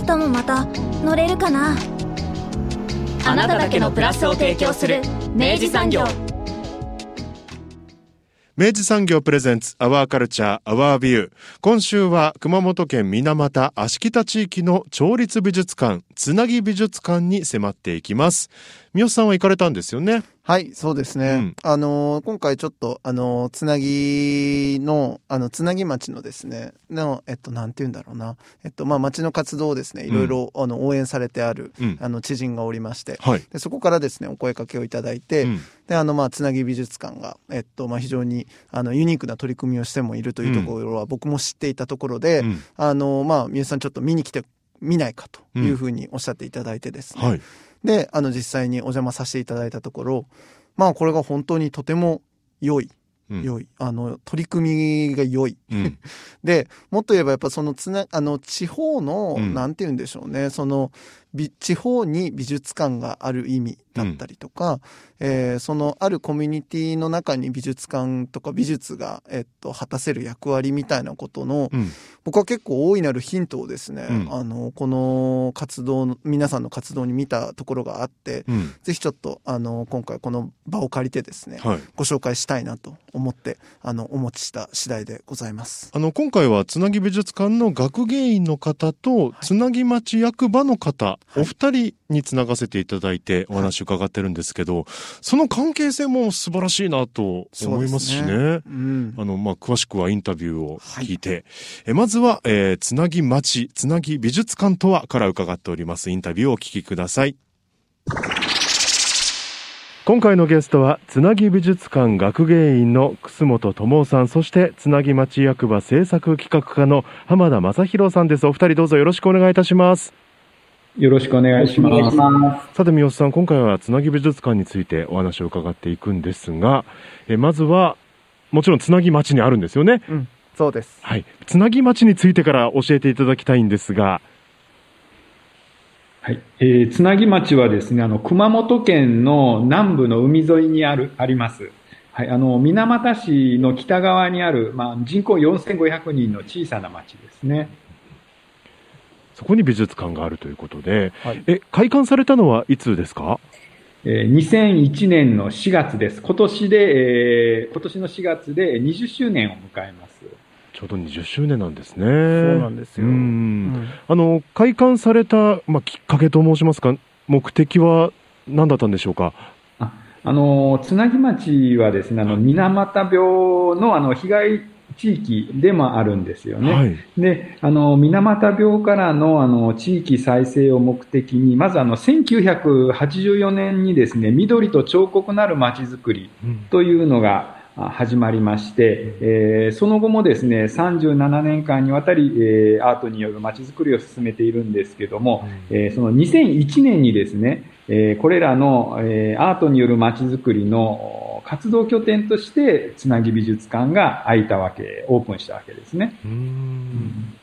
明日もまた乗れるかな？あなただけのプラスを提供する明治産業。明治産業プレゼンツアワーカルチャーアワービュー。今週は熊本県水俣芦北地域の町立美術館つなぎ美術館に迫っていきます。三好さんは行かれたんですよね？はい、そうですね。うん。あのー今回ちょっと、あのーつなぎの、あの、つなぎ町のですね、の、えっと、なんて言うんだろうな。えっと、まあ、町の活動をですね、いろいろ、あの、応援されてある、うん。あの、知人がおりまして、はい、で、そこからですね、お声かけをいただいて、うん。で、あの、まあ、つなぎ美術館が、えっと、まあ、非常に、あの、ユニークな取り組みをしてもいるというところは、僕も知っていたところで、うん。あの、まあ、皆さんちょっと見に来て、見ないかというふうにおっしゃっていただいてですね、はい。で、あの、実際にお邪魔させていただいたところ、まあ、これが本当にとても良い、うん。良い、あの、取り組みが良い。うん。で、もっと言えばやっぱそのつな、あの、地方の、うん。なんて言うんでしょうね、その、び地方に美術館がある意味だったりとか、えーそのあるコミュニティの中に美術館とか美術が、えっと、果たせる役割みたいなことの、うん。僕は結構大いなるヒントをですね、うん。あの、この活動の、皆さんの活動に見たところがあって、うん。ぜひちょっと、あの、今回この場を借りてですね、はい。ご紹介したいなと思って、あの、お持ちした次第でございます。あの今回はつなぎ美術館の学芸員の方とつなぎ町役場の方、お二人につながせていただいてお話伺ってるんですけど、その関係性も素晴らしいなと思いますしね。そうん。あの、まあ、詳しくはインタビューを聞いて、えまずは、えーつなぎ町、つなぎ美術館とはから伺っております。インタビューをお聞きください。今回のゲストは、つなぎ美術館学芸員の楠本智夫さん、そして、つなぎ町役場制作企画課の浜田正宏さんです。お二人どうぞよろしくお願いいたします。よろしくお願いします。さて、三好さん、今回はつなぎ美術館についてお話を伺っていくんですが、えまずは、もちろんつなぎ町にあるんですよね。うん。そうです。はい。つなぎ町についてから教えていただきたいんですが、はい。えー、つなぎ町はですね、あの、熊本県の南部の海沿いにある、あります。はい。あの、水俣市の北側にある、まあ、人口4500人の小さな町ですね。そこに美術館があるということで、はいえ、開館されたのはいつですか？えー、2001年の4月です。今年で、えー、今年の4月で20周年を迎えます。ちょうど20周年なんですね。そうなんですよ。ううんんあの、開館された、まあ、きっかけと申しますか、目的は何だったんでしょうか？あの、つなぎ町はですね、あの、水俣病のあの、被害地域でもあるんですよね。はい。で、あの、水俣病からの、あの、地域再生を目的に、まずあの、1984年にですね、緑と彫刻なる街づくりうんというのがあ始まりまして、えーその後もですね、37年間にわたり、えーアートによる街づくりを進めているんですけども、えーその2001年にですね、えーこれらの、えーアートによる街づくりの活動拠点として、つなぎ美術館が開いたわけ、オープンしたわけですね。うーん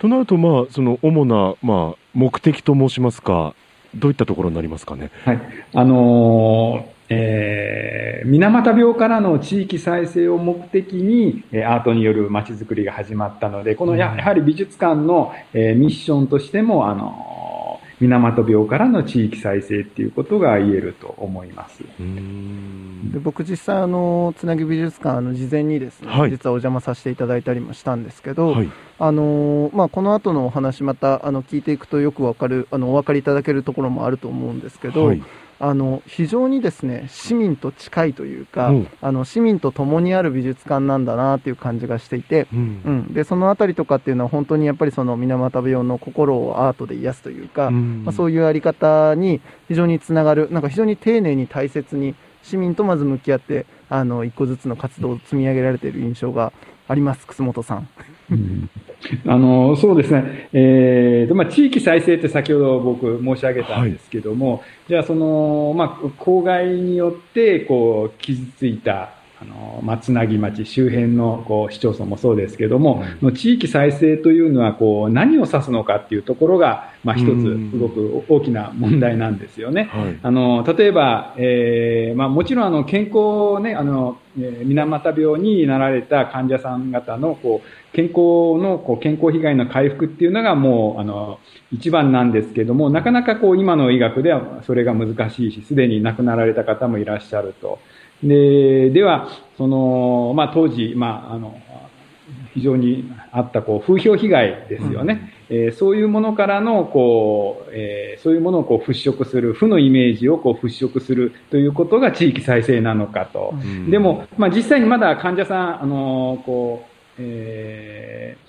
となると、まあ、その主な、まあ、目的と申しますか、どういったところになりますかね？はい。あのーえー、水俣病からの地域再生を目的に、えーアートによる街づくりが始まったので、このやはり美術館の、えーミッションとしても、あのー水俣病からの地域再生っていうことが言えると思います。で僕実際あのつなぎ美術館あの事前にですね、はい実はお邪魔させていただいたりもしたんですけど、はい。あのまあ、この後のお話またあの聞いていくとよくわかるあのお分かりいただけるところもあると思うんですけど、はい。あの非常にですね市民と近いというか、うん。あの市民と共にある美術館なんだなっていう感じがしていて、うん。うん、でそのあたりとかっていうのは本当にやっぱりその水俣病の心をアートで癒すというか、うん。まあ、そういうあり方に非常につながるなんか非常に丁寧に大切に市民とまず向き合ってあの一個ずつの活動を積み上げられている印象があります楠本さん。う んあの、そうですね。えーと、まあ、地域再生って先ほど僕申し上げたんですけども、はい、じゃあその、まあ、公害によって、こう、傷ついた、あの、松なぎ町周辺のこう市町村もそうですけども、の地域再生というのはこう何を指すのかっていうところが、まあ、一つすごく大きな問題なんですよね。はい、あの例えば、えーまあ、もちろんあの健康ねあの、え、水俣病になられた患者さん方のこう健康のこう健康被害の回復っていうのがもうあの一番なんですけどもなかなかこう今の医学ではそれが難しいしすでに亡くなられた方もいらっしゃると。で、では、その、まあ当時、まああの、非常にあったこう風評被害ですよね、うん、えー、そういうものからのこう、えー、そういうものをこう払拭する負のイメージをこう払拭するということが地域再生なのかと、うん、でも、まあ、実際にまだ患者さんあのこう、えー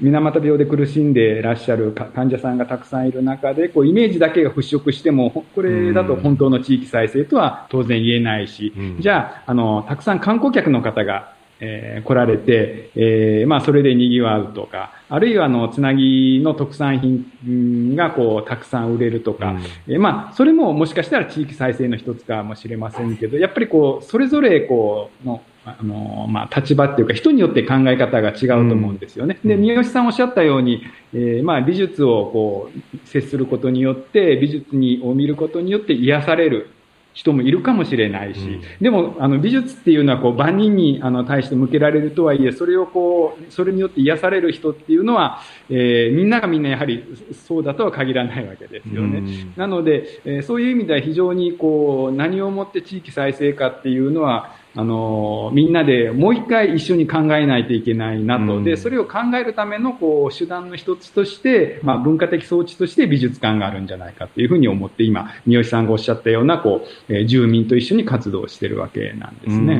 水俣病で苦しんでいらっしゃる患者さんがたくさんいる中で、こう、イメージだけが払拭しても、これだと本当の地域再生とは当然言えないし、うん、じゃあ、あの、たくさん観光客の方が、えー、来られて、えー、まあ、それで賑わうとか、あるいは、あの、つなぎの特産品が、こう、たくさん売れるとか、うん、えー、まあ、それももしかしたら地域再生の一つかもしれませんけど、やっぱりこう、それぞれ、こう、の、あの、まあ、立場っていうか、人によって考え方が違うと思うんですよね。うん、で、三好さんおっしゃったように、えー、まあ、美術をこう、接することによって、美術にを見ることによって癒される。人もいるかもしれないし、うん、でも、あの、美術っていうのは、こう、万人に、あの、対して向けられるとはいえ、それをこう、それによって癒される人っていうのは、えー、みんながみんなやはりそうだとは限らないわけですよね。うん、なので、えー、そういう意味では非常に、こう、何をもって地域再生かっていうのは、あの、みんなでもう一回一緒に考えないといけないなと。うん、で、それを考えるための、こう、手段の一つとして、まあ、文化的装置として美術館があるんじゃないかというふうに思って、今、三好さんがおっしゃったような、こう、えー、住民と一緒に活動してるわけなんですね。う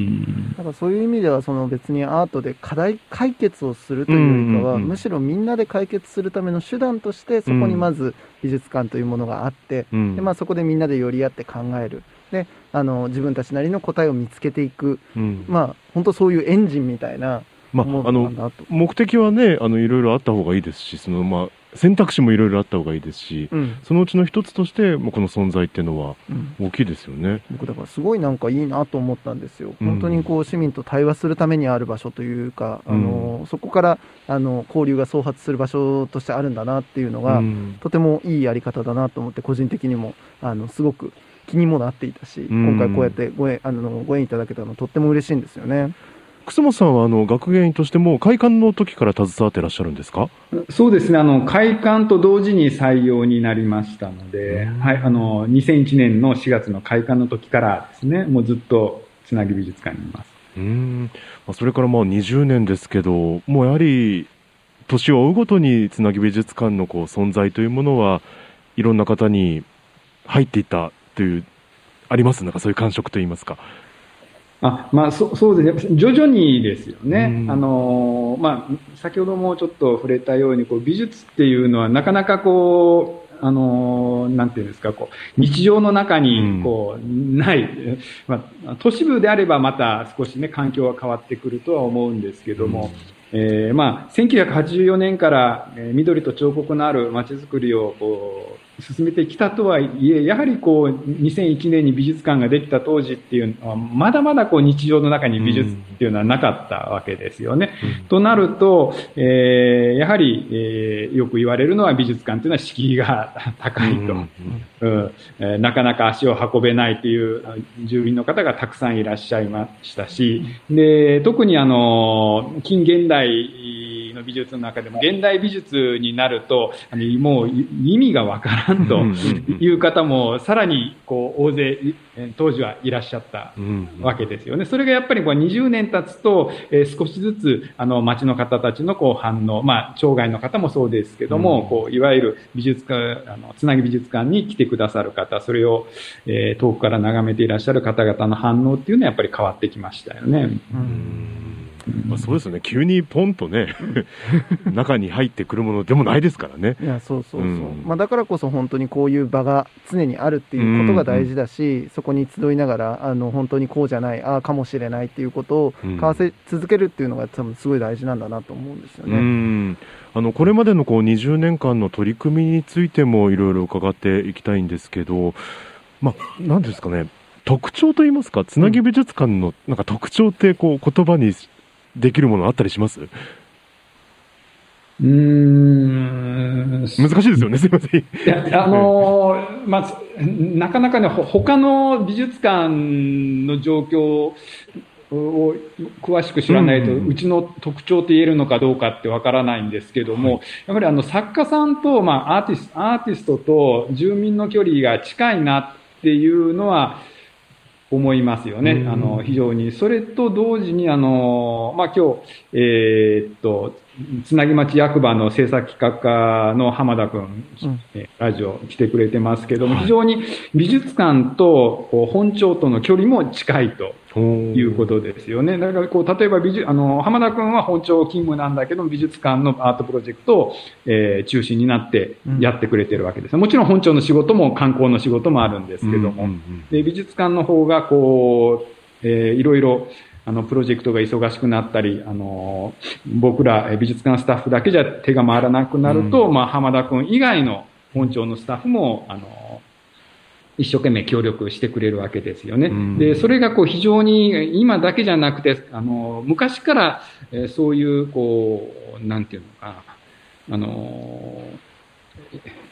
ん。だからそういう意味では、その別にアートで課題解決をするというよりかは、むしろみんなで解決するための手段として、そこにまず美術館というものがあって、で、まあ、そこでみんなで寄り合って考える。であの自分たちなりの答えを見つけていく、うん、まあ本当そういうエンジンみたいなまあ、あの目的はねあのいろいろあった方がいいですしその、まあ、選択肢もいろいろあった方がいいですし、うん、そのうちの一つとしてもうこの存在っていうのは大きいですよね、うん、僕だからすごいなんかいいなと思ったんですよ、うん、本当にこう市民と対話するためにある場所というか、あのそこからあの交流が創発する場所としてあるんだなっていうのが、とてもいいやり方だなと思って個人的にもあのすごく気にもなっていたし、今回こうやってご縁あのご縁いただけたのとっても嬉しいんですよね。楠本さんはあの学芸員としても開館の時から携わってらっしゃるんですか？そうですね。あの開館と同時に採用になりましたので、はい、あの2001年の4月の開館の時からですねもうずっとつなぎ美術館にいます。うん。それからまあ20年ですけどもうやはり年を追うごとにつなぎ美術館のこう存在というものはいろんな方に入っていたという、あります？なんかそういう感触といいますか。あまあ、そそうですね、徐々にですよね、あのまあ、先ほどもちょっと触れたようにこう、美術っていうのは、なかなかこう、あのなんていうんですか、こう、日常の中に、こう、ない、まあ、都市部であればまた少しね、環境が変わってくるとは思うんですけども、えー、まあ、1984年から、えー、緑と彫刻のある街づくりをこう進めてきたとはいえ、やはりこう、2001年に美術館ができた当時っていうのは、まだまだこう日常の中に美術っていうのはなかったわけですよね。うん、となると、えー、やはり、えー、よく言われるのは美術館というのは敷居が高いと、うん。うん。えー、なかなか足を運べないという住民の方がたくさんいらっしゃいましたし、で、特にあの、近現代の美術の中でも、現代美術になると、あのもう意味がわからんという方も、さらにこう大勢、当時はいらっしゃったわけですよね。それがやっぱりこう20年経つと、えー、少しずつあの街の方たちのこう反応、まあ、町外の方もそうですけども、こういわゆる美術館、あのつなぎ美術館に来てくださる方、それを、えー、遠くから眺めていらっしゃる方々の反応っていうのはやっぱり変わってきましたよね。うんまあ、そうですよね。急にポンとね、中に入ってくるものでもないですからね。いやそうそうそう、うんまあ、だからこそ本当にこういう場が常にあるっていうことが大事だし、そこに集いながらあの本当にこうじゃないああかもしれないっていうことをうん交わせ続けるっていうのが多分すごい大事なんだなと思うんですようね。ん。あの、これまでのこう20年間の取り組みについてもいろいろ伺っていきたいんですけど、まあ、なんですかね、特徴といいますか、つなぎ美術館のなんか特徴ってこう言葉にできるものあったりします？うーん。難しいですよね、すいません。いや、あのーまあ、なかなかね、ほ他の美術館の状況を詳しく知らないと、うんうちの特徴と言えるのかどうかってわからないんですけども、やっぱりあの作家さんと、まあ、アーティスト、アーティストと住民の距離が近いなっていうのは、思いますよね。うんあの、非常に。それと同時に、あの、まあ、今日、えーっと、つなぎ町役場の制作企画課の浜田君、うん。えラジオ来てくれてますけども、はい。非常に美術館と本庁との距離も近いとということですよね。だからこう、例えば美術、あの、浜田君は本庁勤務なんだけど、美術館のアートプロジェクトを、えー中心になってやってくれてるわけです。もちろん本庁の仕事も観光の仕事もあるんですけども、うんうん。で美術館の方がこう、えーいろいろあのプロジェクトが忙しくなったり、あの僕らえー美術館スタッフだけじゃ手が回らなくなると、うまあ、浜田君以外の本庁のスタッフもあの一生懸命協力してくれるわけですよね。うんで、それがこう非常に今だけじゃなくて、あの昔から、えーそういうこう、なんていうのかな、あの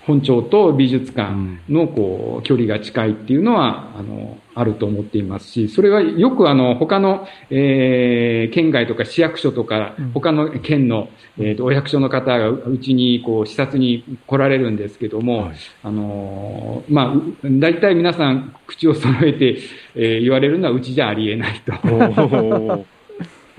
本庁と美術館のこう距離が近いっていうのはあのあると思っていますし、それはよくあの他の、えー県外とか市役所とかうん。他の県の、えーとお役所の方がううちにこう視察に来られるんですけども、はい。あのーまあ、う大体皆さん口を揃えて、えー言われるのはうちじゃありえないと。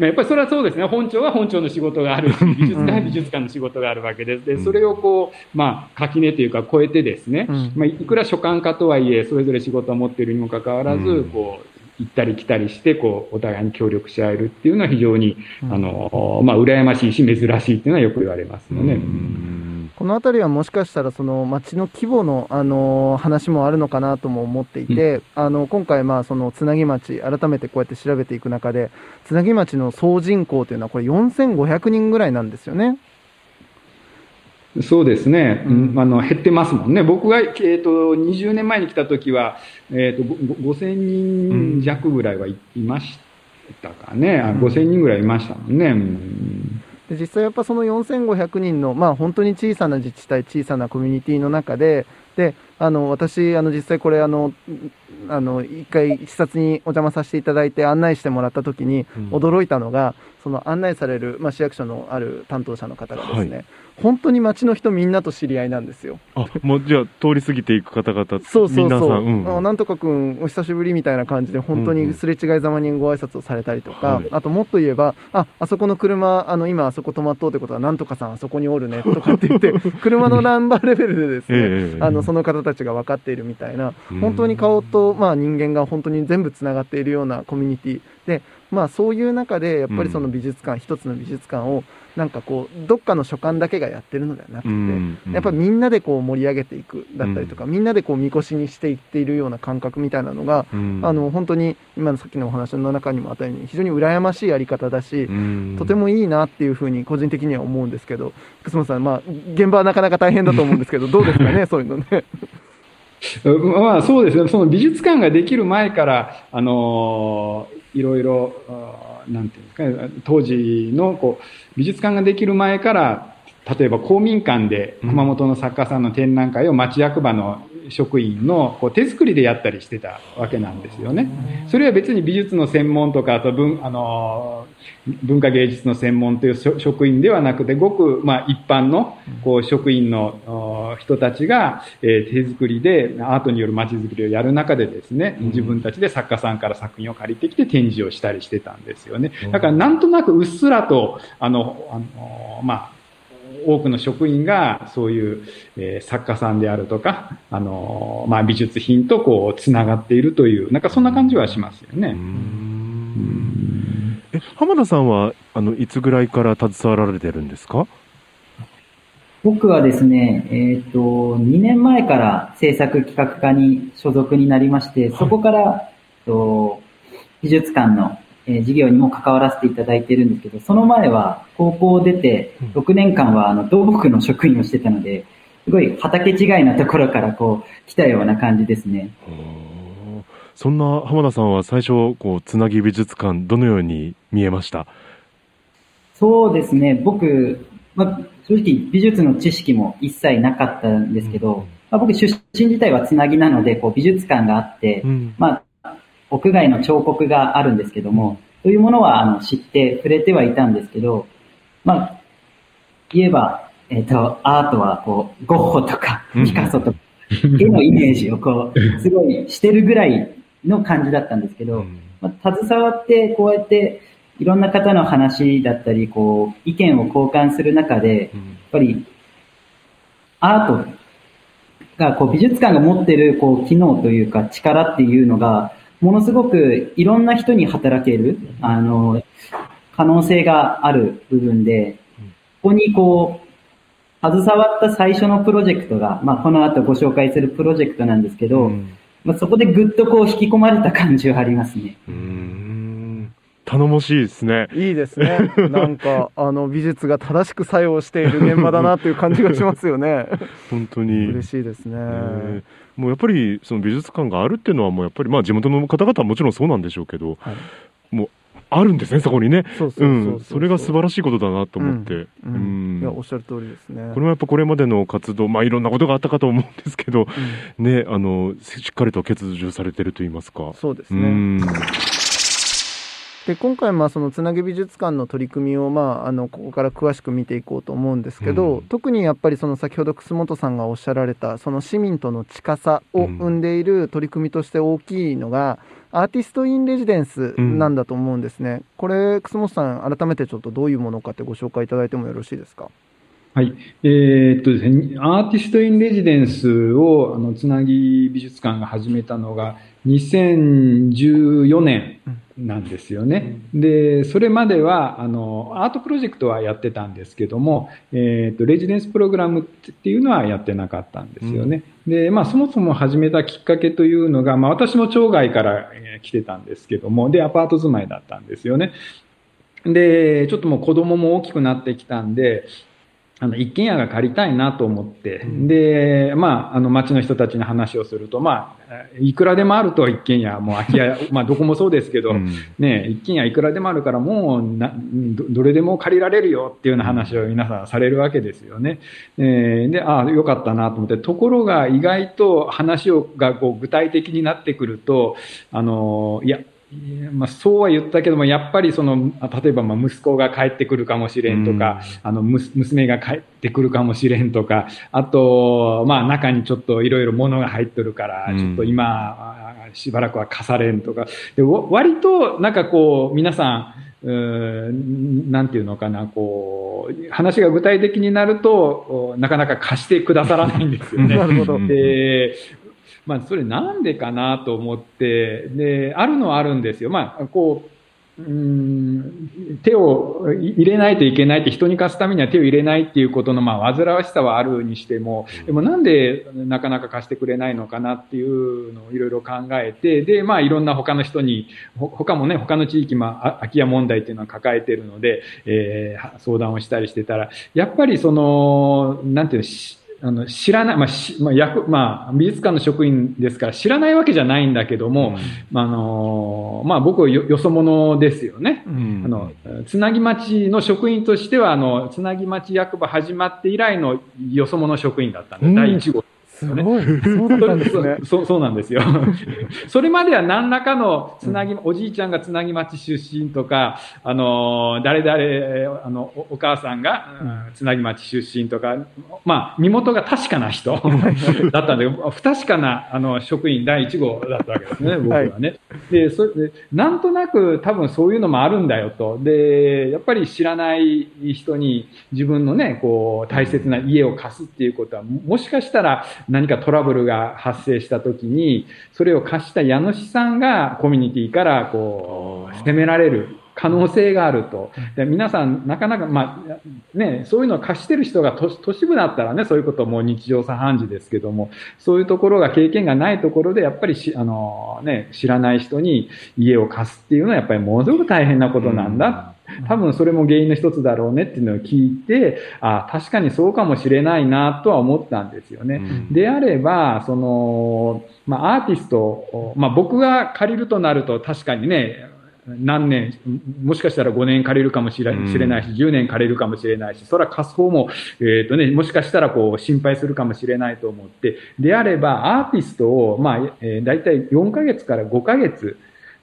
まあやっぱりそれはそうですね。本庁は本庁の仕事がある。し、美術館は美術館の仕事があるわけで。す。で、それをこう、まあ、垣根というか超えてですね、うん。まあ、いくら所管家とはいえ、それぞれ仕事を持っているにもかかわらず、うん。こう、行ったり来たりして、こう、お互いに協力し合えるっていうのは非常に、うんあの、まあ、羨ましいし、珍しいっていうのはよく言われますよね。うんこの辺りはもしかしたらその町の規模の、あの話もあるのかなとも思っていて、あの今回まあそのつなぎ町改めてこうやって調べていく中でつなぎ町の総人口というのはこれ4500人ぐらいなんですよね。そうですね、うん。うんあの減ってますもんね、僕が、えー、と20年前に来た時は、えー、とごご5000人弱ぐらいはい,、ましたかね、あうん。5000人ぐらいいましたもんね。うん。で実際やっぱその4500人の、まあ、本当に小さな自治体小さなコミュニティの中でであの私あの実際これあのあの一回視察にお邪魔させていただいて案内してもらった時にうん。驚いたのが、その案内される、まあ、市役所のある担当者の方がですね、は本当に町の人みんなと知り合いなんですよ。あ、もうじゃあ通り過ぎていく方々、そうそうそう、んうん。あなんとかくんお久しぶりみたいな感じで本当にすれ違いざまにご挨拶をされたりとか、はい。あともっと言えばああそこの車あの今あそこ止まっとうってことはなんとかさんあそこにおるねとかって言って 車のナンバーレベルでですね、ええあのその方たちが分かっているみたいなうん。本当に顔と、まあ、人間が本当に全部つながっているようなコミュニティで、まあ、そういう中でやっぱりその美術館、一つの美術館をなんかこうどっかの所管だけがやってるのではなくて、うんやっぱみんなでこう盛り上げていくだったりとか、みんなでこうみこしにしていっているような感覚みたいなのが、うん。あの本当に今のさっきのお話の中にもあったように非常に羨ましいやり方だし、うん。とてもいいなっていうふうに個人的には思うんですけど楠本さん、まあ、現場はなかなか大変だと思うんですけど どうですかねそういうのね。う んまあ、そうですね、その美術館ができる前から、あのいろいろ、あなんていうんですか、当時のこう美術館ができる前から、例えば公民館で熊本の作家さんの展覧会を町役場の職員のこう手作りでやったりしてたわけなんですよね。それは別に美術の専門とか、あと文、あの文化芸術の専門という職職員ではなくて、ごく、まあ、一般のこう職員のお人たちが、えー手作りでアートによる街づくりをやる中でですね、自分たちで作家さんから作品を借りてきて展示をしたりしてたんですよね。だからなんとなくうっすらと、あの、あのまあ、多くの職員がそういう、えー作家さんであるとか、あのまあ、美術品とこう、つながっているという、なんかそんな感じはしますよね。うん。え浜田さんは、あの、いつぐらいから携わられてるんですか？僕はですね、えっ、と、2年前から制作企画課に所属になりまして、そこから、と美術館の、えー授業にも関わらせていただいているんですけど、その前は高校を出て6年間はあの土木の職員をしてたので、すごい畑違いなところからこう来たような感じですね。そんな浜田さんは最初、こう、つなぎ美術館、どのように見えました？そうですね、僕、まあ、正直美術の知識も一切なかったんですけど、まあ、僕出身自体はつなぎなので、こう美術館があって、うん。まあ、屋外の彫刻があるんですけども、そういうものはあの知って触れてはいたんですけど、まあ、言えば、えっ、と、アートはこう、ゴッホとかうん。ピカソとか、絵のイメージをこう、すごいしてるぐらいの感じだったんですけど、まあ、携わってこうやっていろんな方の話だったり、こう、意見を交換する中で、やっぱり、アートが、こう、美術館が持ってる、こう、機能というか、力っていうのが、ものすごくいろんな人に働ける、あの、可能性がある部分で、ここにこう、携わった最初のプロジェクトが、まあ、この後ご紹介するプロジェクトなんですけど、まあ、そこでぐっとこう引き込まれた感じはありますね。うーん頼もしいですね。いいですね。なんか、あの、美術が正しく作用している現場だなという感じがしますよね。本当に。嬉しいですね。えーもうやっぱりその美術館があるっていうのはもうやっぱりまあ地元の方々はもちろんそうなんでしょうけど、はいもうあるんですねそこにねそうそうそうそううんそれが素晴らしいことだなと思って、ううんんいや、おっしゃる通りですね。これもやっぱこれまでの活動まあいろんなことがあったかと思うんですけど、ねあのしっかりと欠如されてると言いますかそうですね。うんで今回まあそのつなぎ美術館の取り組みをまああのここから詳しく見ていこうと思うんですけど、うん。特にやっぱりその先ほど楠本さんがおっしゃられたその市民との近さを生んでいる取り組みとして大きいのが、アーティスト・イン・レジデンスなんだと思うんですね、これ楠本さん改めてちょっとどういうものかってご紹介いただいてもよろしいですか？はい。えーっとですね、アーティスト・イン・レジデンスを、あの、つなぎ美術館が始めたのが、2014年なんですよね。で、それまでは、あの、アートプロジェクトはやってたんですけども、えーっと、レジデンスプログラムっていうのはやってなかったんですよね。で、まあ、そもそも始めたきっかけというのが、まあ、私も町外からえー来てたんですけども、で、アパート住まいだったんですよね。で、ちょっともう子供も大きくなってきたんで、あの、一軒家が借りたいなと思って、で、まあ、あの、町の人たちに話をすると、まあ、いくらでもあると一軒家、もう空き家、まあ、どこもそうですけど、うん。ね、一軒家いくらでもあるから、もうなど、どれでも借りられるよっていうような話を皆さんされるわけですよね。えーで、ああ、よかったなと思って、ところが意外と話をがこう具体的になってくると、あの、いやまあ、そうは言ったけども、やっぱりその、あ例えばまあ息子が帰ってくるかもしれんとか、あの、む娘が帰ってくるかもしれんとか、あと、まあ中にちょっといろいろ物が入ってるから、うん。ちょっと今、あしばらくは貸されんとか、でわ割となんかこう、皆さん、うなんていうのかな、こう、話が具体的になると、おなかなか貸してくださらないんですよね。なるほど。うんで、まあ、それなんでかなと思って、で、あるのはあるんですよ。まあ、こう、うーん手を入れないといけないって人に貸すためには手を入れないっていうことのまあ煩わしさはあるにしても、でもなんでなかなか貸してくれないのかなっていうのをいろいろ考えて、で、まあいろんな他の人に、ほ他もね、他の地域、まああ空き家問題っていうのは抱えてるので、えー相談をしたりしてたら、やっぱりその、なんていうの、しあの知らない、まあしまあ役まあ、美術館の職員ですから知らないわけじゃないんだけども、まああのまあ、僕はよよそ者ですよね。うんあの、つなぎ町の職員としては、あの、つなぎ町役場始まって以来のよそ者職員だったんで、うん第1号。すごい。そうだったんですね。そうそうなんですよ。それまでは何らかのつなぎ、おじいちゃんがつなぎ町出身とか、あの、誰々、あの、おお母さんが、うんつなぎ町出身とか、まあ、身元が確かな人 だったんだけど、不確かな、あの、職員第1号だったわけですね、僕はね。で、それで、なんとなく多分そういうのもあるんだよと。で、やっぱり知らない人に自分のね、こう、大切な家を貸すっていうことは、ももしかしたら何かトラブルが発生した時に、それを貸した家主さんがコミュニティからこう、責められる可能性があると。で皆さん、なかなか、まあ、ね、そういうのを貸してる人が都都市部だったらね、そういうことも日常茶飯事ですけども、そういうところが経験がないところで、やっぱりし、あの、ね、知らない人に家を貸すっていうのは、やっぱりものすごく大変なことなんだ。多分それも原因の一つだろうねっていうのを聞いて、あ確かにそうかもしれないなとは思ったんですよね。うん、であれば、その、まあ、アーティスト、まあ、僕が借りるとなると確かにね、何年、もしかしたら5年借りるかもしれないし、10年借りるかもしれないし、それは貸す方も、えっ、ー、とね、もしかしたらこう心配するかもしれないと思って、であればアーティストを、まあ、えー、大体4ヶ月から5ヶ月、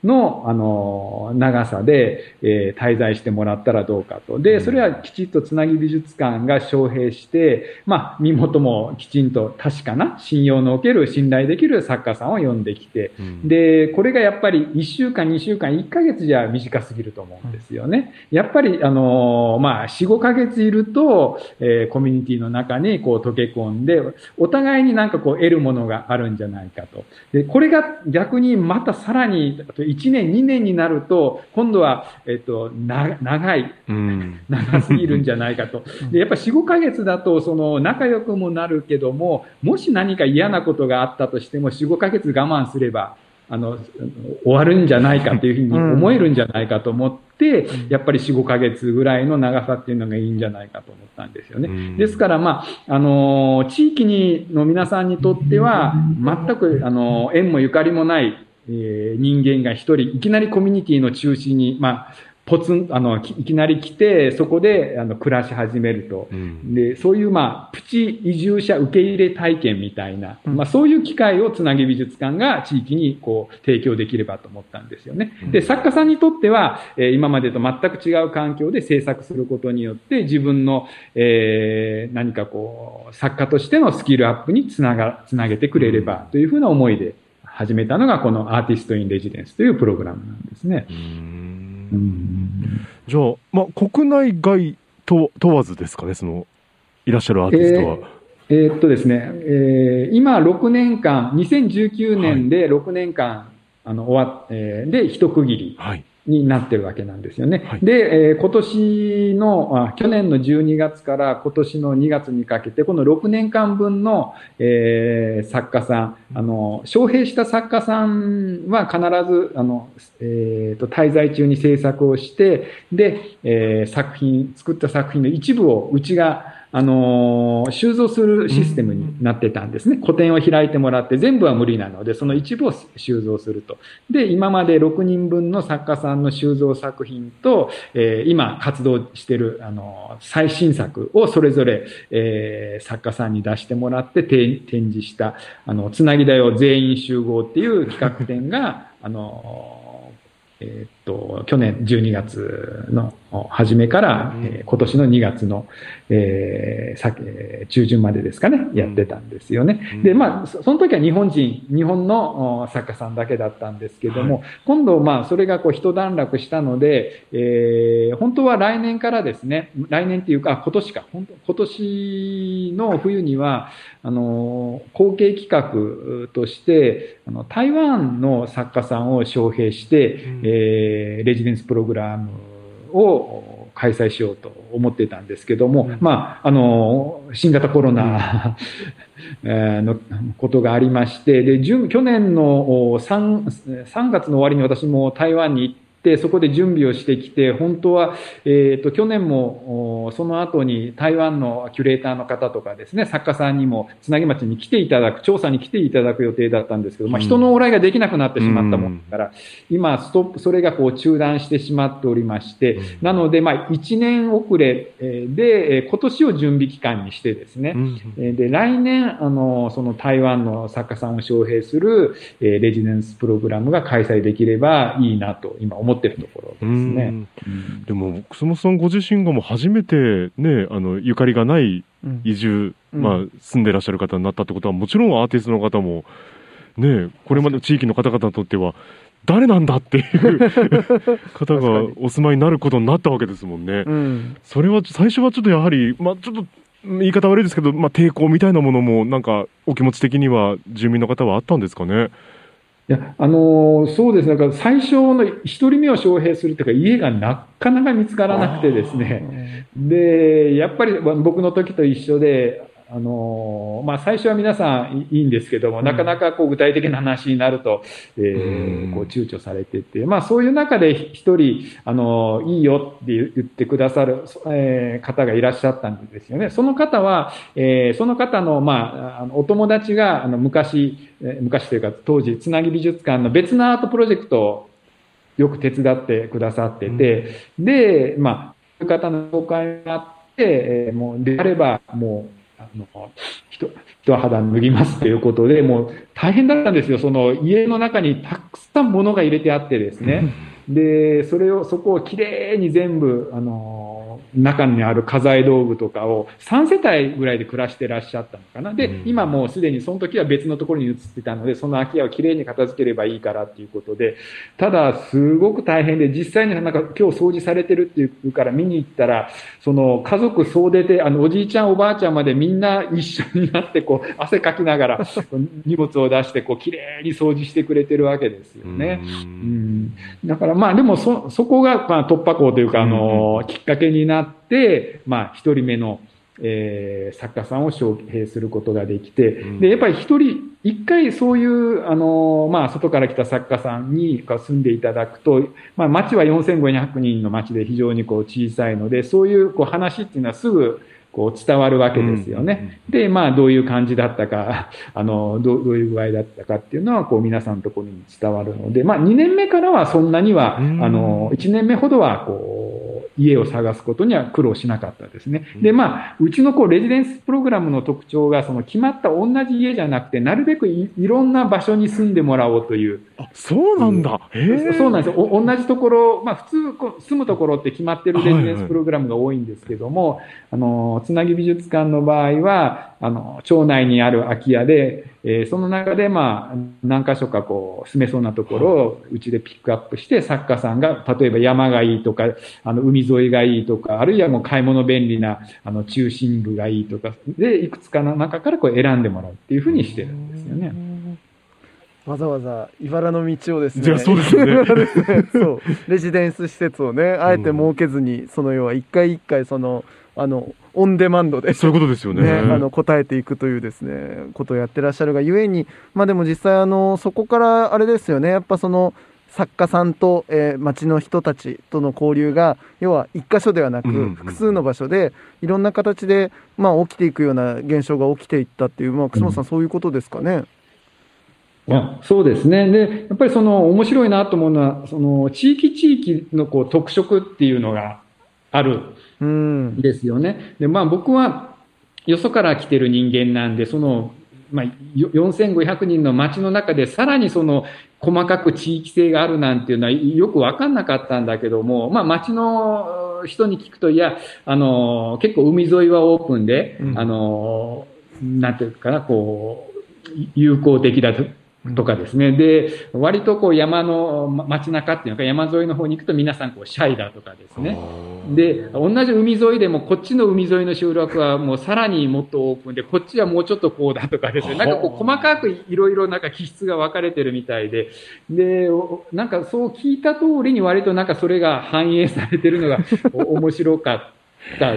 の、あの、長さで、えー、滞在してもらったらどうかと。で、それはきちっとつなぎ美術館が招聘して、まあ、身元もきちんと確かな、信用のおける、信頼できる作家さんを呼んできて、うん、で、これがやっぱり1週間、2週間、1ヶ月じゃ短すぎると思うんですよね。やっぱり、あの、まあ、4、5ヶ月いると、えー、コミュニティの中にこう溶け込んで、お互いになんかこう得るものがあるんじゃないかと。で、これが逆にまたさらに、1年、2年になると、今度は、えっと、な、長い、長すぎるんじゃないかと。で、やっぱ4、5ヶ月だと、その、仲良くもなるけども、もし何か嫌なことがあったとしても、4、5ヶ月我慢すれば、あの、終わるんじゃないかっていうふうに思えるんじゃないかと思って、やっぱり4、5ヶ月ぐらいの長さっていうのがいいんじゃないかと思ったんですよね。ですから、まあ、あの、地域にの皆さんにとっては、全く、あの、縁もゆかりもない、えー、人間が一人、いきなりコミュニティの中心に、まあ、ポツン、あの、いきなり来て、そこで、あの、暮らし始めると。うん、で、そういう、まあ、プチ移住者受け入れ体験みたいな、うん、まあ、そういう機会をつなぎ美術館が地域に、こう、提供できればと思ったんですよね。で、作家さんにとっては、えー、今までと全く違う環境で制作することによって、自分の、えー、何かこう、作家としてのスキルアップにつなが、つなげてくれれば、というふうな思いで、始めたのがこのアーティスト・イン・レジデンスというプログラムなんですね。じゃあ、まあ、国内外と問わずですかね、その、いらっしゃるアーティストは。えー、えー、っとですね、えー、今6年間、2019年で6年間、はい、あの、終わっ、えー、で、一区切り。はいになってるわけなんですよね。はい、で、えー、今年のあ、去年の12月から今年の2月にかけて、この6年間分の、えー、作家さん、あの、招聘した作家さんは必ず、あの、えっ、ー、と、滞在中に制作をして、で、えー、作品、作った作品の一部をうちが、あのー、収蔵するシステムになってたんですね。個展を開いてもらって全部は無理なので、その一部を収蔵すると。で、今まで6人分の作家さんの収蔵作品と、えー、今活動してる、あのー、最新作をそれぞれ、えー、作家さんに出してもらって展示した、あの、つなぎだよ全員集合っていう企画展が、あのえっと、去年12月の初めから、えー、今年の2月の、えー、さえ中旬までですかね、やってたんですよね。うん、で、まあ、その時は日本人、日本の作家さんだけだったんですけども、はい、今度、まあ、それがこう一段落したので、えー、本当は来年からですね、来年っていうか、今年か、本当今年の冬には、あの、後継企画として、あの、台湾の作家さんを招聘して、うん、えー、レジデンスプログラムを開催しようと思ってたんですけども、うん、まあ、あの、新型コロナ、のことがありまして、で、去年の 3, 3月の終わりに私も台湾に行って、で、そこで準備をしてきて、本当は、えっ、ー、と、去年も、その後に台湾のキュレーターの方とかですね、作家さんにも、つなぎ町に来ていただく、調査に来ていただく予定だったんですけど、まあ、人の往来ができなくなってしまったもんだから、うん、今、ストップ、それがこう中断してしまっておりまして、うん、なので、まあ、1年遅れで、今年を準備期間にしてですね、うん、で、来年、あの、その台湾の作家さんを招聘する、レジデンスプログラムが開催できればいいなと、今思ってるところですね。でも、楠本さんご自身がもう初めてね、あの、ゆかりがない移住、うん、まあ、住んでらっしゃる方になったってことは、もちろんアーティストの方も、ね、これまで地域の方々にとっては、誰なんだっていう 方がお住まいになることになったわけですもんね。うん、それは最初はちょっとやはり、まあ、ちょっと言い方悪いですけど、まあ、抵抗みたいなものもなんかお気持ち的には住民の方はあったんですかね。いや、あのーそうですね。だから最初の一人目を招聘するというか、家がなかなか見つからなくてですね。で、やっぱりまあ僕の時と一緒で、あのーまあ最初は皆さんいいいんですけども、なかなかこう具体的な話になると、えーうん。こう躊躇されてて、まあそういう中で一人、あのーいいよって言ってくださる、えー方がいらっしゃったんですよね。その方は、えーその方の、まあ、あのお友達が、あの昔、えー昔というか当時、つなぎ美術館の別のアートプロジェクトをよく手伝ってくださってて、で、まあ、そういう方の紹介があって、えーもう、であれば、もう、あの、人、一肌脱ぎますということで、もう大変だったんですよ。その家の中にたくさん物が入れてあってですね。で、それを、そこをきれいに全部、あの、中にある家財道具とかを3世帯ぐらいで暮らしてらっしゃったのかな。で、うん今もうすでにその時は別のところに移ってたので、その空き家をきれいに片付ければいいからっていうことで、ただ、すごく大変で、実際になんか今日掃除されてるっていうから見に行ったら、その家族総出で、あの、おじいちゃんおばあちゃんまでみんな一緒になって、こう、汗かきながら、荷物を出して、こう、きれいに掃除してくれてるわけですよね。うんだからまあでもそ、そこがまあ突破口というか、あの、きっかけになって、まあ一人目の、えー作家さんを招聘することができて、うん。で、やっぱり一人、一回そういう、あの、まあ外から来た作家さんに住んでいただくと、まあ町は4500人の町で非常にこう小さいので、そういうこう話っていうのはすぐこう伝わるわけですよね。で、まあ、どういう感じだったか、あの、どうどういう具合だったかっていうのは、こう、皆さんのところに伝わるので、まあ、2年目からはそんなには、あうん。の、1年目ほどは、こう、家を探すことには苦労しなかったですね。で、まあ、うちのこう、レジデンスプログラムの特徴が、その決まった同じ家じゃなくて、なるべくいいろんな場所に住んでもらおうという、あ、そうなんだ。へえ。そうなんですよ。お同じところ、まあ普通こう住むところって決まってるレジデンスプログラムが多いんですけども、あの、つなぎ美術館の場合は、あの、町内にある空き家で、えーその中でまあ何箇所かこう住めそうなところをうちでピックアップして作家さんが、例えば山がいいとか、あの、海沿いがいいとか、あるいはもう買い物便利な、あの、中心部がいいとか、で、いくつかの中からこう選んでもらうっていうふうにしてるんですよね。わざわざ茨の道をですね。そうですよね そう。レジデンス施設をね、あえて設けずに、その要は一回一回その、あの、オンデマンドで。そういうことですよね。ね、あの答えていくというですねことをやってらっしゃるがゆえにまあでも実際あのそこからあれですよねやっぱその作家さんと、えー町の人たちとの交流が要は一箇所ではなく複数の場所でいろんな形で、まあ、起きていくような現象が起きていったっていう、まあ、楠本さん、そういうことですかね？いやそうですね。で、やっぱりその面白いなと思うのは、その地域地域のこう特色っていうのがある。うん。んですよね。で、まあ僕はよそから来てる人間なんで、その、まあ、よ4500人の街の中でさらにその細かく地域性があるなんていうのはよくわかんなかったんだけども、まあ街の人に聞くと、いや、あの、結構海沿いはオープンで、うん。あの、なんていうかな、こう、友好的だととかですね。で、割とこう山のま街中っていうのか山沿いの方に行くと皆さんこうシャイだとかですね。で、同じ海沿いでもこっちの海沿いの集落はもうさらにもっとオープンで、こっちはもうちょっとこうだとかですね。なんかこう細かくいろいろなんか気質が分かれてるみたいで、で、おなんかそう聞いた通りに割となんかそれが反映されてるのがお面白かった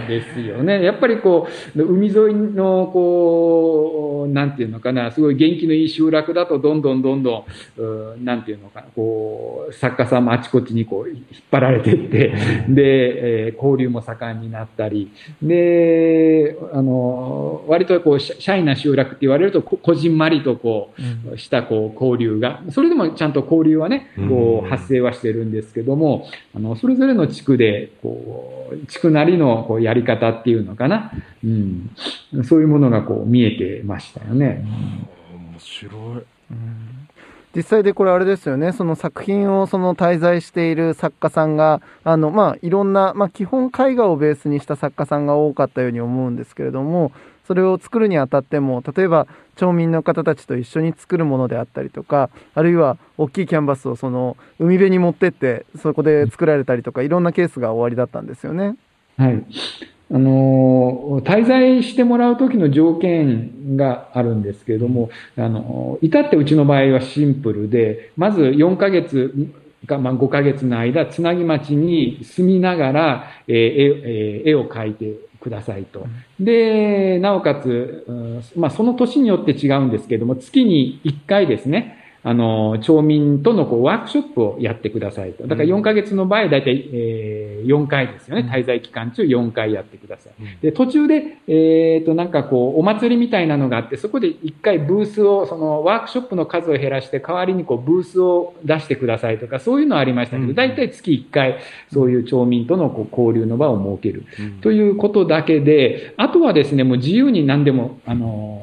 ですよね。やっぱりこう、海沿いのこう、なんていうのかな、すごい元気のいい集落だとどんどんどんどん、うなんていうのかな、こう、作家さんもあちこちにこう引っ張られていって、で、えー交流も盛んになったり、で、あの、割とこう、シャイな集落って言われると、ここじんまりとこう、したこう交流が、それでもちゃんと交流はね、こうん。う発生はしてるんですけども、あの、それぞれの地区で、こう、地区なりのこうやり方っていうのかな、うん、そういうものがこう見えてましたよね。面白い。実際でこれあれですよね、その作品をその滞在している作家さんが、あの、まあ、いろんな、まあ、基本絵画をベースにした作家さんが多かったように思うんですけれども、それを作るにあたっても、例えば町民の方たちと一緒に作るものであったりとか、あるいは大きいキャンバスをその海辺に持ってって、そこで作られたりとか、いろんなケースが終わりだったんですよね。はい。あの、滞在してもらう時の条件があるんですけれども、あの、至ってうちの場合はシンプルで、まず4ヶ月か、まあ、5ヶ月の間、つなぎ町に住みながら、えー、絵絵を描いてくださいと。で、なおかつ、まあ、その年によって違うんですけれども、月に1回ですね、あの、町民とのこうワークショップをやってくださいと。だから4ヶ月の場合、だいたい、えー、4回ですよね。滞在期間中4回やってください。で、途中で、えっ、ー、と、なんかこう、お祭りみたいなのがあって、そこで1回ブースを、そのワークショップの数を減らして、代わりにこう、ブースを出してくださいとか、そういうのありましたけど、だいたい月1回、そういう町民とのこう交流の場を設ける。ということだけで、あとはですね、もう自由に何でも、あの、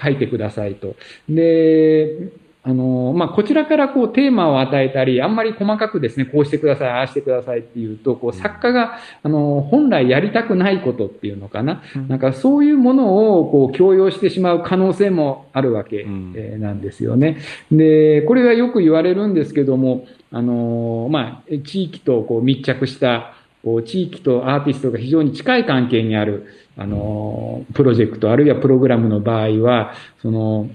書いてくださいと。で、あの、まあ、こちらからこうテーマを与えたり、あんまり細かくですね、こうしてください、ああしてくださいっていうと、こう作家が、あの、本来やりたくないことっていうのかな。なんかそういうものをこう強要してしまう可能性もあるわけなんですよね。で、これがよく言われるんですけども、あの、まあ、地域とこう密着した、こう地域とアーティストが非常に近い関係にある、あの、プロジェクトあるいはプログラムの場合は、その、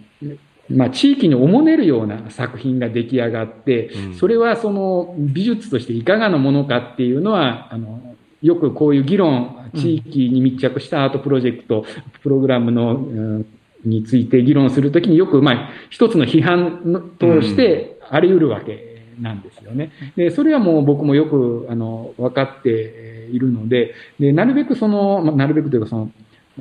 まあ、地域におもねるような作品が出来上がって、それはその美術としていかがなものかっていうのは、あの、よくこういう議論、地域に密着したアートプロジェクト、プログラムの、うん、について議論するときによく、まあ、一つの批判としてあり得るわけなんですよね。で、それはもう僕もよく、あの、分かっているので、で、なるべくその、まあ、なるべくというかその、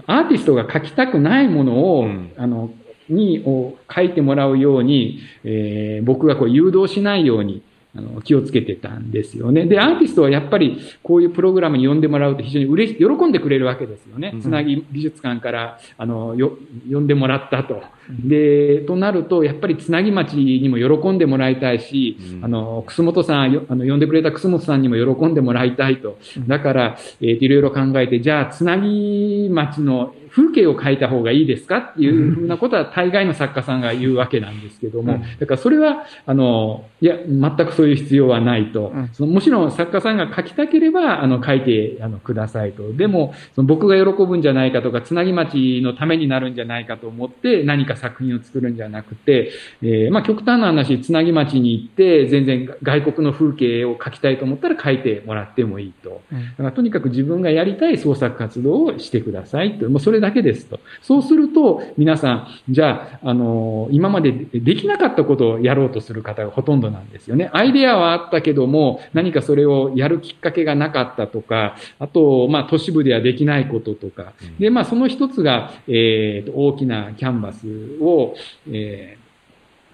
アーティストが書きたくないものを、うん、あの、にを書いてもらうように、えー、僕がこう誘導しないようにあの気をつけてたんですよね。で、アーティストはやっぱりこういうプログラムに呼んでもらうと非常に嬉し、喜んでくれるわけですよね。つなぎ美術館からあのよ呼んでもらったと。で、となると、やっぱりつなぎ町にも喜んでもらいたいし、うん、あの、楠本さん、あの、呼んでくれた楠本さんにも喜んでもらいたいと。だから、えー、いろいろ考えて、じゃあ、つなぎ町の風景を描いた方がいいですかっていうふうなことは大概の作家さんが言うわけなんですけども、だからそれは、あの、いや、全くそういう必要はないと。そのもちろん作家さんが書きたければ、あの、書いてあのくださいと。でも、その僕が喜ぶんじゃないかとか、つなぎ町のためになるんじゃないかと思って何か作品を作るんじゃなくて、えー、まあ極端な話、つなぎ町に行って、全然外国の風景を描きたいと思ったら書いてもらってもいいと。だからとにかく自分がやりたい創作活動をしてくださいと。もうそれだけですと。そうすると、皆さん、じゃあ、あの、今までできなかったことをやろうとする方がほとんどなんですよね。アイデアはあったけども、何かそれをやるきっかけがなかったとか、あと、まあ、都市部ではできないこととか。で、まあ、その一つが、えー、大きなキャンバスを、えー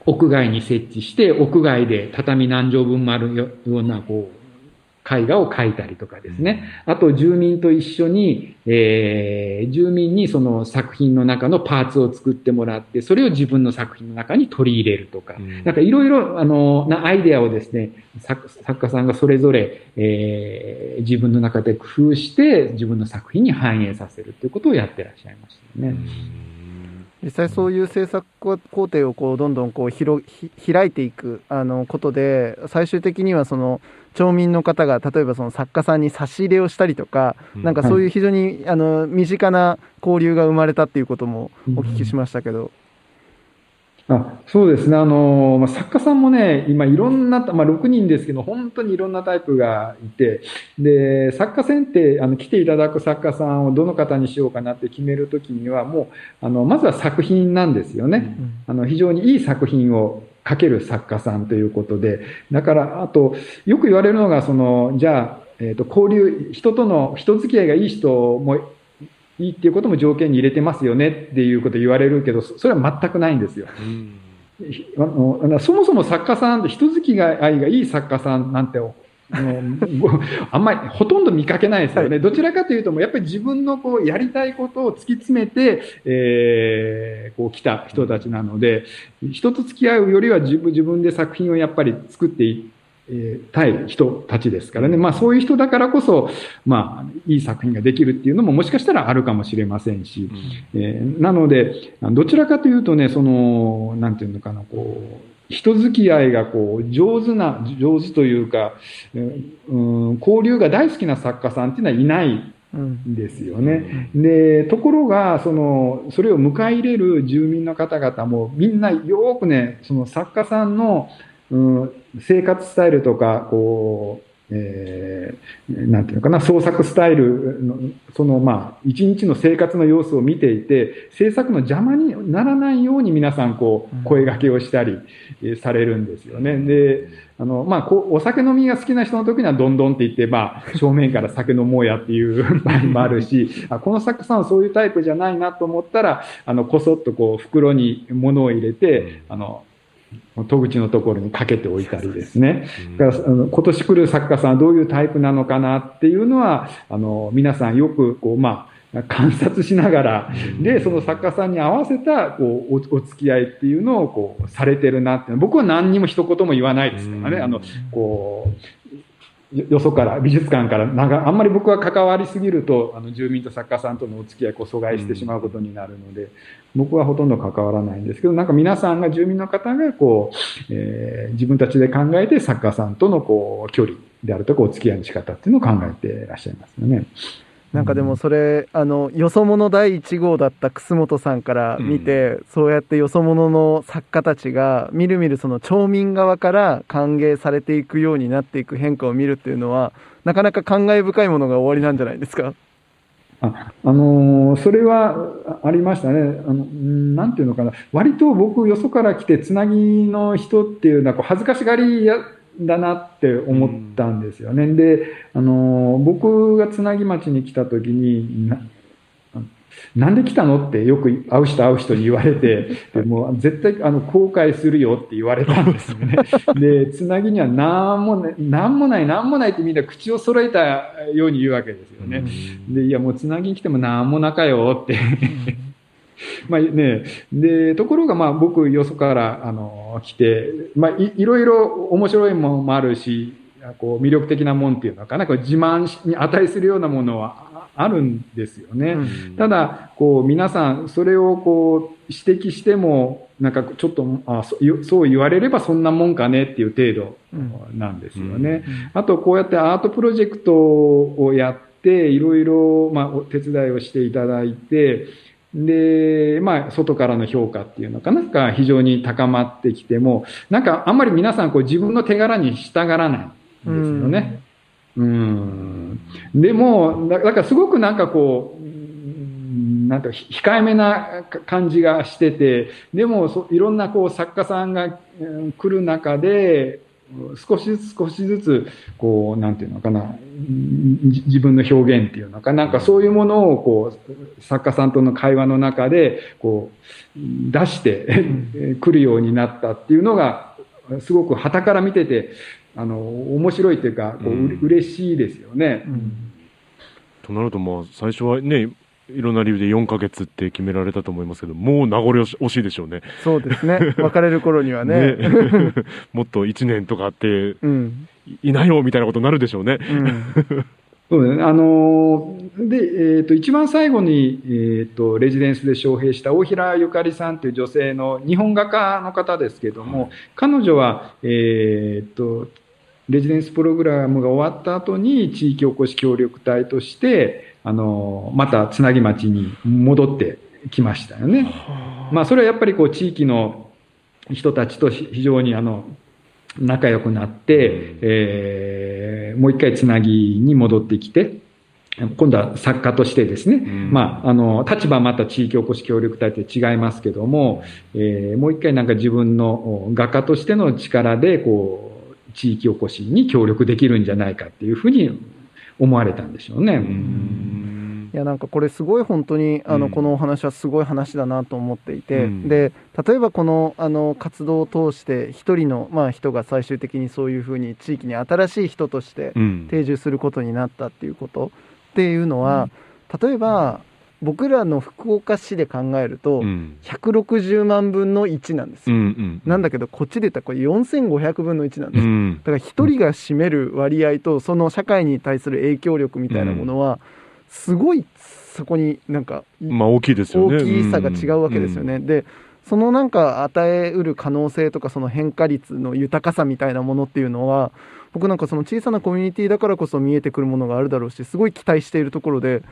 屋外に設置して、屋外で畳何畳分もあるような、こう、絵画を描いたりとかですね。あと住民と一緒に、えー、住民にその作品の中のパーツを作ってもらって、それを自分の作品の中に取り入れるとか、うん、なんかいろいろ、あの、なアイデアをですね、作作家さんがそれぞれ、えー、自分の中で工夫して、自分の作品に反映させるということをやってらっしゃいましたね。うん実際そういう制作工程をこうどんどんこう広開いていくあのことで最終的にはその町民の方が例えばその作家さんに差し入れをしたりとか、なんかそういう非常にあの身近な交流が生まれたっていうこともお聞きしましたけど。あそうですね、あのまあ、作家さんもね、今、いろんな、まあ、6人ですけど、本当にいろんなタイプがいて、で作家選定あの、来ていただく作家さんをどの方にしようかなって決めるときには、もうあのまずは作品なんですよね、うん、あの非常にいい作品を書ける作家さんということで、だから、あと、よく言われるのが、そのじゃあ、えーと、交流、人との人付き合いがいい人もいいっていうことも条件に入れてますよねっていうこと言われるけど、それは全くないんですよ。うん。あのそもそも作家さんって人付き合いがいい作家さんなんて あのあんまりほとんど見かけないですよね、はい、どちらかというともやっぱり自分のこうやりたいことを突き詰めて、えー、こう来た人たちなので人と付き合うよりは自分自分で作品をやっぱり作っていえー、対人たちですからね。まあそういう人だからこそ、まあいい作品ができるっていうのももしかしたらあるかもしれませんし、うん、えー、なので、どちらかというとね、その、なんていうのかな、こう、人付き合いがこう上手な、上手というか、うん、交流が大好きな作家さんっていうのはいないんですよね。で、ところが、その、それを迎え入れる住民の方々もみんなよくね、その作家さんの、うん、生活スタイルとか、こう、えー、なんていうのかな、創作スタイルの、そのまあ、一日の生活の様子を見ていて、制作の邪魔にならないように皆さんこう、声掛けをしたり、されるんですよね。で、あの、まあ、こう、お酒飲みが好きな人の時にはどんどんって言って、まあ、正面から酒飲もうやっていう 場合もあるし、あこの作家さんはそういうタイプじゃないなと思ったら、あの、こそっとこう、袋に物を入れて、あの、戸口のところにかけておいたりですね。だからあの今年来る作家さんはどういうタイプなのかなっていうのは、あの、皆さんよく、こう、まあ、観察しながら、で、その作家さんに合わせた、こう、お、お付き合いっていうのを、こう、されてるなって。僕は何にも一言も言わないですからね。あの、こう、よそから、美術館からなんか、あんまり僕は関わりすぎると、あの、住民と作家さんとのお付き合いを阻害してしまうことになるので、僕はほとんど関わらないんですけど、なんか皆さんが、住民の方が、こう、えー、自分たちで考えて作家さんとの、こう、距離であるとか、お付き合いの仕方っていうのを考えていらっしゃいますよね。なんかでもそれ、あの、よそ者第1号だった楠本さんから見て、うん、そうやってよそ者の作家たちが、みるみるその町民側から歓迎されていくようになっていく変化を見るっていうのは、なかなか感慨深いものが終わりなんじゃないですか？あ、あのー、それはありましたね。あの、なんていうのかな。割と僕、よそから来て、つなぎの人っていうのは、こう恥ずかしがりや、だなって思ったんですよね。うん、で、あの、僕がつなぎ町に来た時に、ななんで来たのってよく会う人会う人に言われて、もう絶対あの後悔するよって言われたんですよね。で、つなぎには何もない、何もない、何もないってみんな口を揃えたように言うわけですよね。で、いやもうつなぎに来ても何もなかよって まあね、で、ところがまあ僕よそからあの来て、まあいいろいろ面白いものもあるし、こう魅力的なもんっていうのかな、こう自慢に値するようなものはあるんですよね。うん、ただ、こう皆さんそれをこう指摘しても、なんかちょっとあそう言われればそんなもんかねっていう程度なんですよね。あとこうやってアートプロジェクトをやって、いろいろまあお手伝いをしていただいて、で、まあ、外からの評価っていうのかな、が非常に高まってきても、なんかあんまり皆さんこう自分の手柄に従らないんですよね。うん。でも、だからすごくなんかこう、なんと控えめな感じがしてて、でもいろんなこう作家さんが来る中で、少しずつ少しずつ、こう、なんていうのかな、自分の表現っていうのか、な。んかそういうものを、こう、作家さんとの会話の中で、こう、出してくるようになったっていうのが、すごく旗から見てて、あの、面白いっていうか、こう、うん、嬉しいですよね。うん、となると、まあ、最初はね、いろんな理由で4か月って決められたと思いますけど、もう名残惜しいでしょうね。そうですね。別れる頃にはね。ね もっと1年とかあって、うん、いないよみたいなことになるでしょうね。うんそうですね。あので、えっ、ー、と、一番最後に、えっ、ー、と、レジデンスで招聘した大平ゆかりさんという女性の日本画家の方ですけども、彼女は、えっ、ー、と、レジデンスプログラムが終わった後に地域おこし協力隊として、あの、またつなぎ町に戻ってきましたよね。まあ、それはやっぱりこう、地域の人たちと非常にあの、仲良くなって、えー、もう一回つなぎに戻ってきて、今度は作家としてですね、うん、まあ、あの、立場はまた地域おこし協力隊って違いますけども、えー、もう一回なんか自分の画家としての力で、こう、地域おこしに協力できるんじゃないかっていうふうに思われたんでしょうね。うん。いやなんかこれすごい本当にあのこのお話はすごい話だなと思っていて、うん、で例えばこのあの活動を通して一人のまあ人が最終的にそういうふうに地域に新しい人として定住することになったっていうことっていうのは、例えば僕らの福岡市で考えると、160万分の1なんですよ、うんうん、なんだけどこっちで言ったらこれ4500分の1なんです、うん、だから1人が占める割合とその社会に対する影響力みたいなものはすごいそこになんか、まあ、大きいですよね。大きさが違うわけですよね、でそそのなんか与えうる可能性とかその変化率の豊かさみたいなものっていうのは僕なんかその小さなコミュニティだからこそ見えてくるものがあるだろうしすごい期待しているところで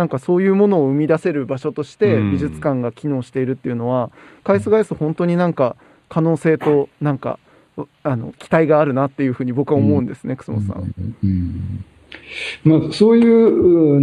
なんかそういうものを生み出せる場所として美術館が機能しているっていうのは返す返す本当になんか可能性となんかあの期待があるなっていうふうに僕は思うんですね、楠本さん。うんまあ、そういう、う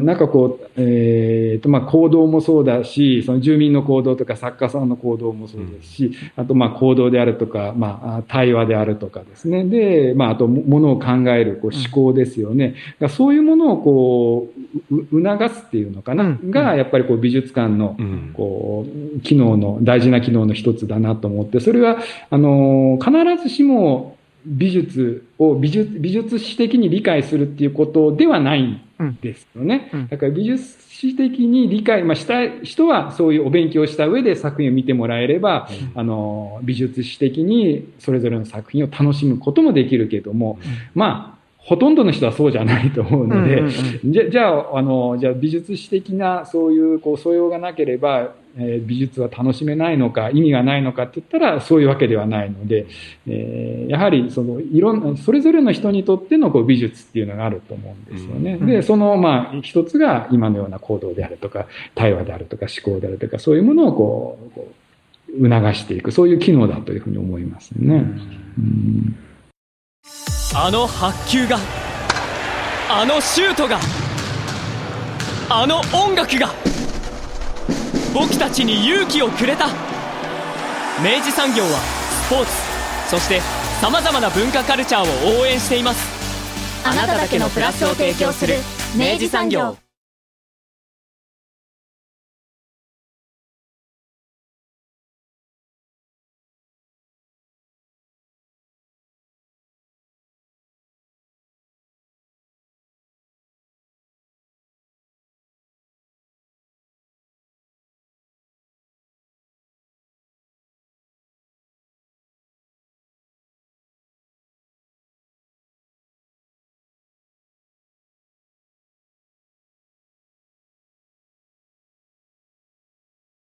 ん、なんかこう、えーとまあ、行動もそうだし、その住民の行動とか作家さんの行動もそうですし、うん、あとまあ行動であるとか、まあ、対話であるとかですね、で、まあ、あとものを考えるこう思考ですよね、うん、そういうものをこう促すっていうのかな、うん、がやっぱりこう美術館のこう機能の大事な機能の一つだなと思って、それはあの必ずしも美術を美術美術史的に理解するっていうことではないんですよね。うん。うん、だから美術史的に理解、まあ、したい人はそういうお勉強した上で作品を見てもらえれば、うん、あの、美術史的にそれぞれの作品を楽しむこともできるけども、まあ、ほとんどの人はそうじゃないと思うので、じゃじゃあ、あの、じゃあ美術史的なそういうこう素養がなければ、えー、美術は楽しめないのか、意味がないのかって言ったらそういうわけではないので、えー、やはりそのいろんな、それぞれの人にとってのこう美術っていうのがあると思うんですよね。で、そのまあ一つが今のような行動であるとか、対話であるとか思考であるとか、そういうものをこう、こう促していく、そういう機能だというふうに思いますね。うんあの発球があのシュートがあの音楽が僕たちに勇気をくれた。明治産業はスポーツそしてさまざまな文化カルチャーを応援しています。あなただけのプラスを提供する明治産業。